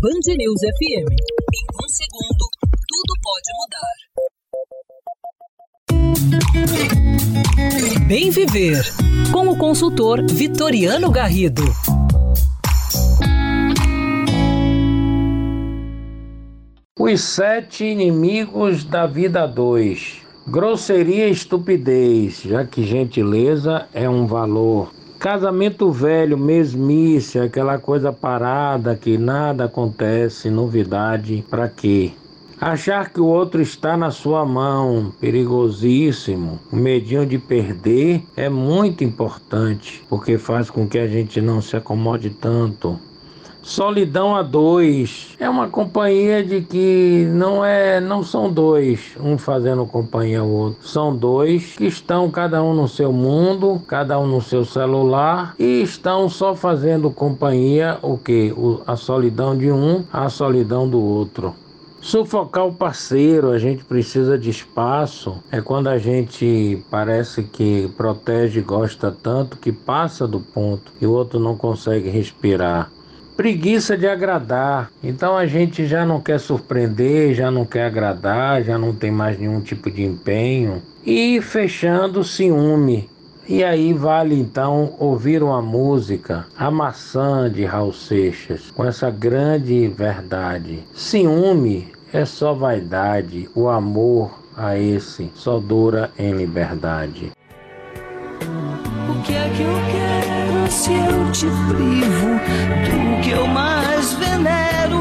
Band News FM. Em um segundo, tudo pode mudar. Bem Viver, com o consultor Vitoriano Garrido. Os sete inimigos da vida 2. Grosseria e estupidez, já que gentileza é um valor. Casamento velho, mesmice, aquela coisa parada que nada acontece, novidade, para quê? Achar que o outro está na sua mão, perigosíssimo. O medinho de perder é muito importante, porque faz com que a gente não se acomode tanto. Solidão a dois é uma companhia de que não é, não são dois, um fazendo companhia ao outro. São dois que estão cada um no seu mundo, cada um no seu celular e estão só fazendo companhia o que? A solidão de um, a solidão do outro. Sufocar o parceiro, a gente precisa de espaço. É quando a gente parece que protege e gosta tanto que passa do ponto e o outro não consegue respirar preguiça de agradar. Então a gente já não quer surpreender, já não quer agradar, já não tem mais nenhum tipo de empenho. E fechando, ciúme. E aí vale então ouvir uma música, A Maçã de Raul Seixas, com essa grande verdade. Ciúme é só vaidade, o amor a esse só dura em liberdade. O que é que se eu te privo do que eu mais venero,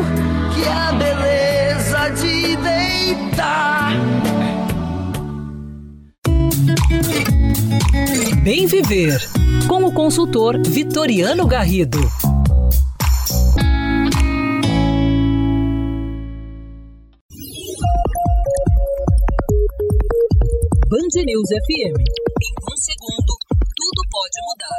que é a beleza de deitar? Bem Viver, com o consultor Vitoriano Garrido. Band News FM. Em um segundo, tudo pode mudar.